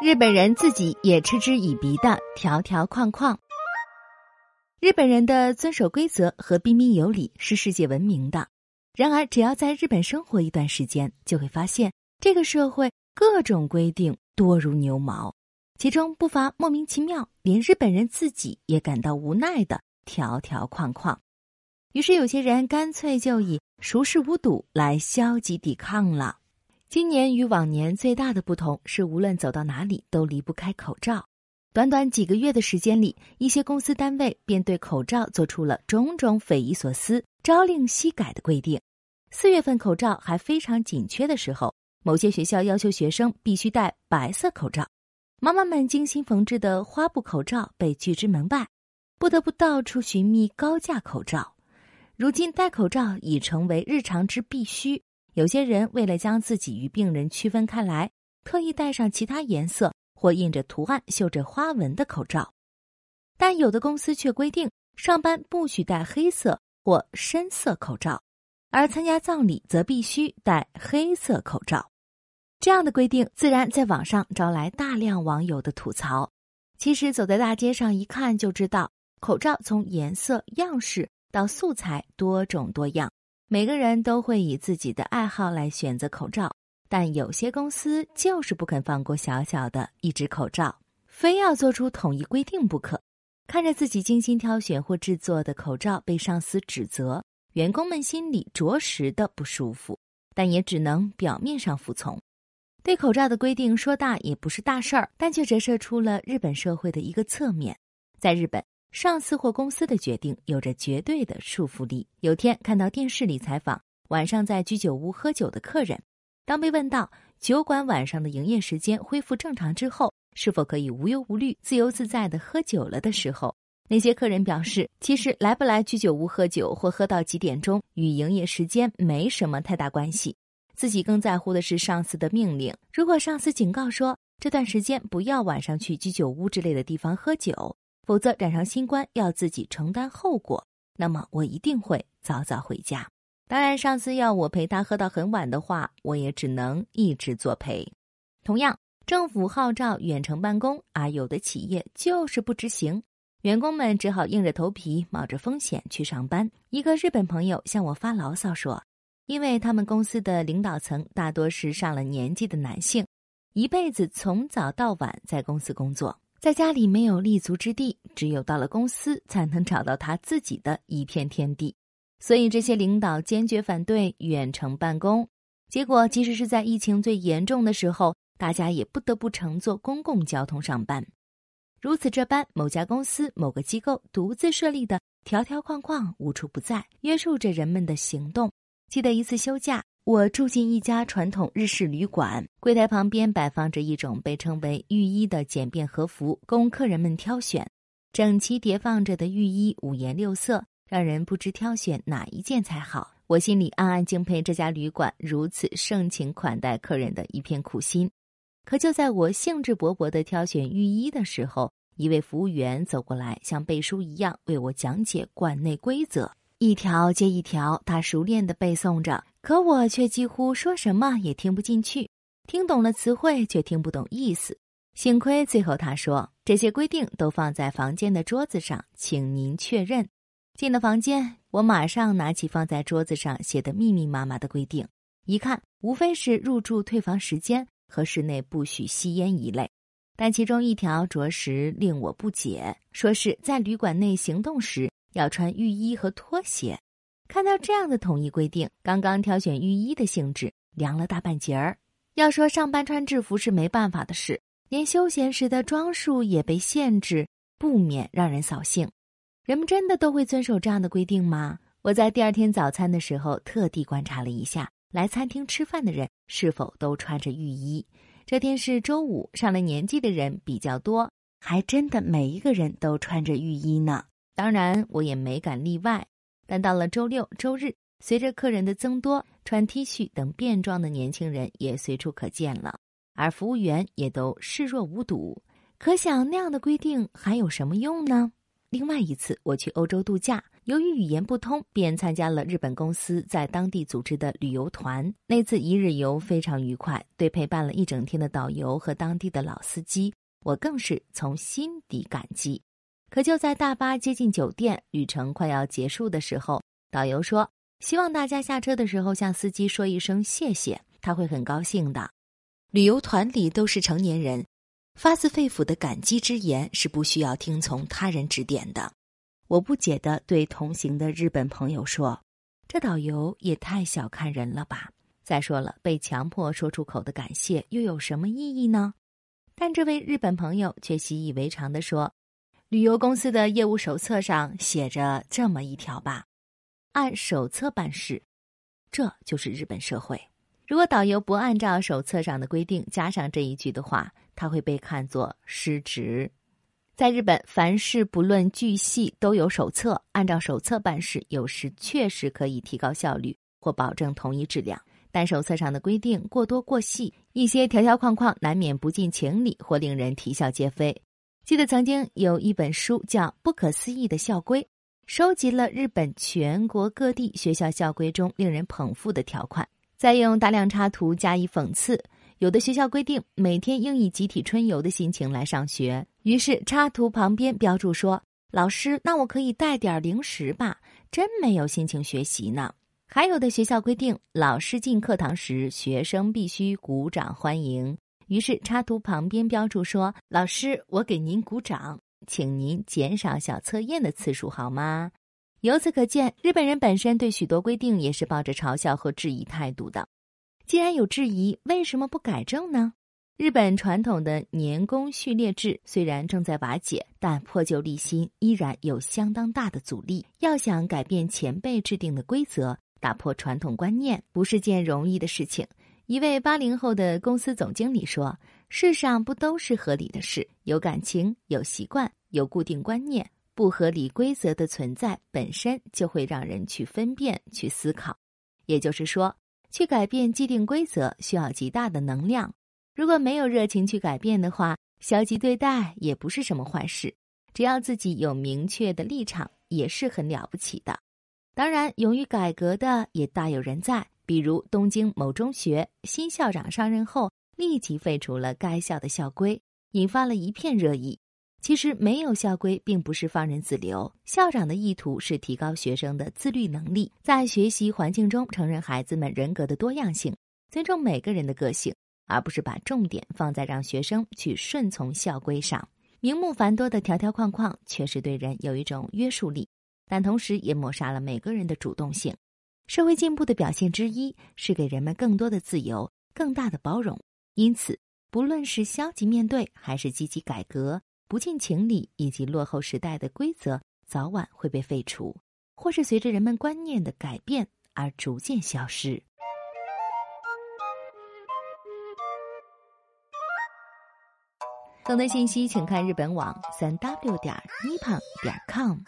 日本人自己也嗤之以鼻的条条框框。日本人的遵守规则和彬彬有礼是世界闻名的。然而，只要在日本生活一段时间，就会发现这个社会各种规定多如牛毛，其中不乏莫名其妙，连日本人自己也感到无奈的条条框框。于是，有些人干脆就以熟视无睹来消极抵抗了。今年与往年最大的不同是，无论走到哪里都离不开口罩。短短几个月的时间里，一些公司单位便对口罩做出了种种匪夷所思、朝令夕改的规定。四月份口罩还非常紧缺的时候，某些学校要求学生必须戴白色口罩，妈妈们精心缝制的花布口罩被拒之门外，不得不到处寻觅高价口罩。如今戴口罩已成为日常之必须。有些人为了将自己与病人区分开来，特意戴上其他颜色或印着图案、绣着花纹的口罩。但有的公司却规定上班不许戴黑色或深色口罩，而参加葬礼则必须戴黑色口罩。这样的规定自然在网上招来大量网友的吐槽。其实走在大街上一看就知道，口罩从颜色、样式。到素材多种多样，每个人都会以自己的爱好来选择口罩，但有些公司就是不肯放过小小的一只口罩，非要做出统一规定不可。看着自己精心挑选或制作的口罩被上司指责，员工们心里着实的不舒服，但也只能表面上服从。对口罩的规定说大也不是大事儿，但却折射出了日本社会的一个侧面，在日本。上司或公司的决定有着绝对的束缚力。有天看到电视里采访晚上在居酒屋喝酒的客人，当被问到酒馆晚上的营业时间恢复正常之后，是否可以无忧无虑、自由自在的喝酒了的时候，那些客人表示，其实来不来居酒屋喝酒或喝到几点钟与营业时间没什么太大关系，自己更在乎的是上司的命令。如果上司警告说这段时间不要晚上去居酒屋之类的地方喝酒。否则染上新冠要自己承担后果，那么我一定会早早回家。当然，上司要我陪他喝到很晚的话，我也只能一直作陪。同样，政府号召远程办公，而有的企业就是不执行，员工们只好硬着头皮冒着风险去上班。一个日本朋友向我发牢骚说，因为他们公司的领导层大多是上了年纪的男性，一辈子从早到晚在公司工作。在家里没有立足之地，只有到了公司才能找到他自己的一片天地。所以这些领导坚决反对远程办公。结果，即使是在疫情最严重的时候，大家也不得不乘坐公共交通上班。如此这般，某家公司、某个机构独自设立的条条框框无处不在，约束着人们的行动。记得一次休假。我住进一家传统日式旅馆，柜台旁边摆放着一种被称为浴衣的简便和服，供客人们挑选。整齐叠放着的浴衣五颜六色，让人不知挑选哪一件才好。我心里暗暗敬佩这家旅馆如此盛情款待客人的一片苦心。可就在我兴致勃勃地挑选浴衣的时候，一位服务员走过来，像背书一样为我讲解馆内规则，一条接一条，他熟练地背诵着。可我却几乎说什么也听不进去，听懂了词汇却听不懂意思。幸亏最后他说这些规定都放在房间的桌子上，请您确认。进了房间，我马上拿起放在桌子上写的密密麻麻的规定，一看无非是入住退房时间和室内不许吸烟一类，但其中一条着实令我不解，说是在旅馆内行动时要穿浴衣和拖鞋。看到这样的统一规定，刚刚挑选浴衣的兴致凉了大半截儿。要说上班穿制服是没办法的事，连休闲时的装束也被限制，不免让人扫兴。人们真的都会遵守这样的规定吗？我在第二天早餐的时候特地观察了一下，来餐厅吃饭的人是否都穿着浴衣。这天是周五，上了年纪的人比较多，还真的每一个人都穿着浴衣呢。当然，我也没敢例外。但到了周六、周日，随着客人的增多，穿 T 恤等便装的年轻人也随处可见了，而服务员也都视若无睹。可想那样的规定还有什么用呢？另外一次，我去欧洲度假，由于语言不通，便参加了日本公司在当地组织的旅游团。那次一日游非常愉快，对陪伴了一整天的导游和当地的老司机，我更是从心底感激。可就在大巴接近酒店、旅程快要结束的时候，导游说：“希望大家下车的时候向司机说一声谢谢，他会很高兴的。”旅游团里都是成年人。发自肺腑的感激之言是不需要听从他人指点的。我不解地对同行的日本朋友说：“这导游也太小看人了吧！再说了，被强迫说出口的感谢又有什么意义呢？”但这位日本朋友却习以为常地说：“旅游公司的业务手册上写着这么一条吧，按手册办事。”这就是日本社会。如果导游不按照手册上的规定加上这一句的话，他会被看作失职。在日本，凡事不论巨细都有手册，按照手册办事，有时确实可以提高效率或保证统一质量。但手册上的规定过多过细，一些条条框框难免不近情理或令人啼笑皆非。记得曾经有一本书叫《不可思议的校规》，收集了日本全国各地学校校规中令人捧腹的条款，再用大量插图加以讽刺。有的学校规定每天应以集体春游的心情来上学，于是插图旁边标注说：“老师，那我可以带点零食吧？真没有心情学习呢。”还有的学校规定，老师进课堂时，学生必须鼓掌欢迎，于是插图旁边标注说：“老师，我给您鼓掌，请您减少小测验的次数好吗？”由此可见，日本人本身对许多规定也是抱着嘲笑和质疑态度的。既然有质疑，为什么不改正呢？日本传统的年功序列制虽然正在瓦解，但破旧立新依然有相当大的阻力。要想改变前辈制定的规则，打破传统观念，不是件容易的事情。一位八零后的公司总经理说：“世上不都是合理的事？有感情，有习惯，有固定观念，不合理规则的存在本身就会让人去分辨、去思考。也就是说。”去改变既定规则需要极大的能量，如果没有热情去改变的话，消极对待也不是什么坏事。只要自己有明确的立场，也是很了不起的。当然，勇于改革的也大有人在，比如东京某中学新校长上任后，立即废除了该校的校规，引发了一片热议。其实没有校规，并不是放任自流。校长的意图是提高学生的自律能力，在学习环境中承认孩子们人格的多样性，尊重每个人的个性，而不是把重点放在让学生去顺从校规上。名目繁多的条条框框确实对人有一种约束力，但同时也抹杀了每个人的主动性。社会进步的表现之一是给人们更多的自由、更大的包容。因此，不论是消极面对，还是积极改革。不近情理以及落后时代的规则，早晚会被废除，或是随着人们观念的改变而逐渐消失。更多信息，请看日本网三 w 点 nippon 点 com。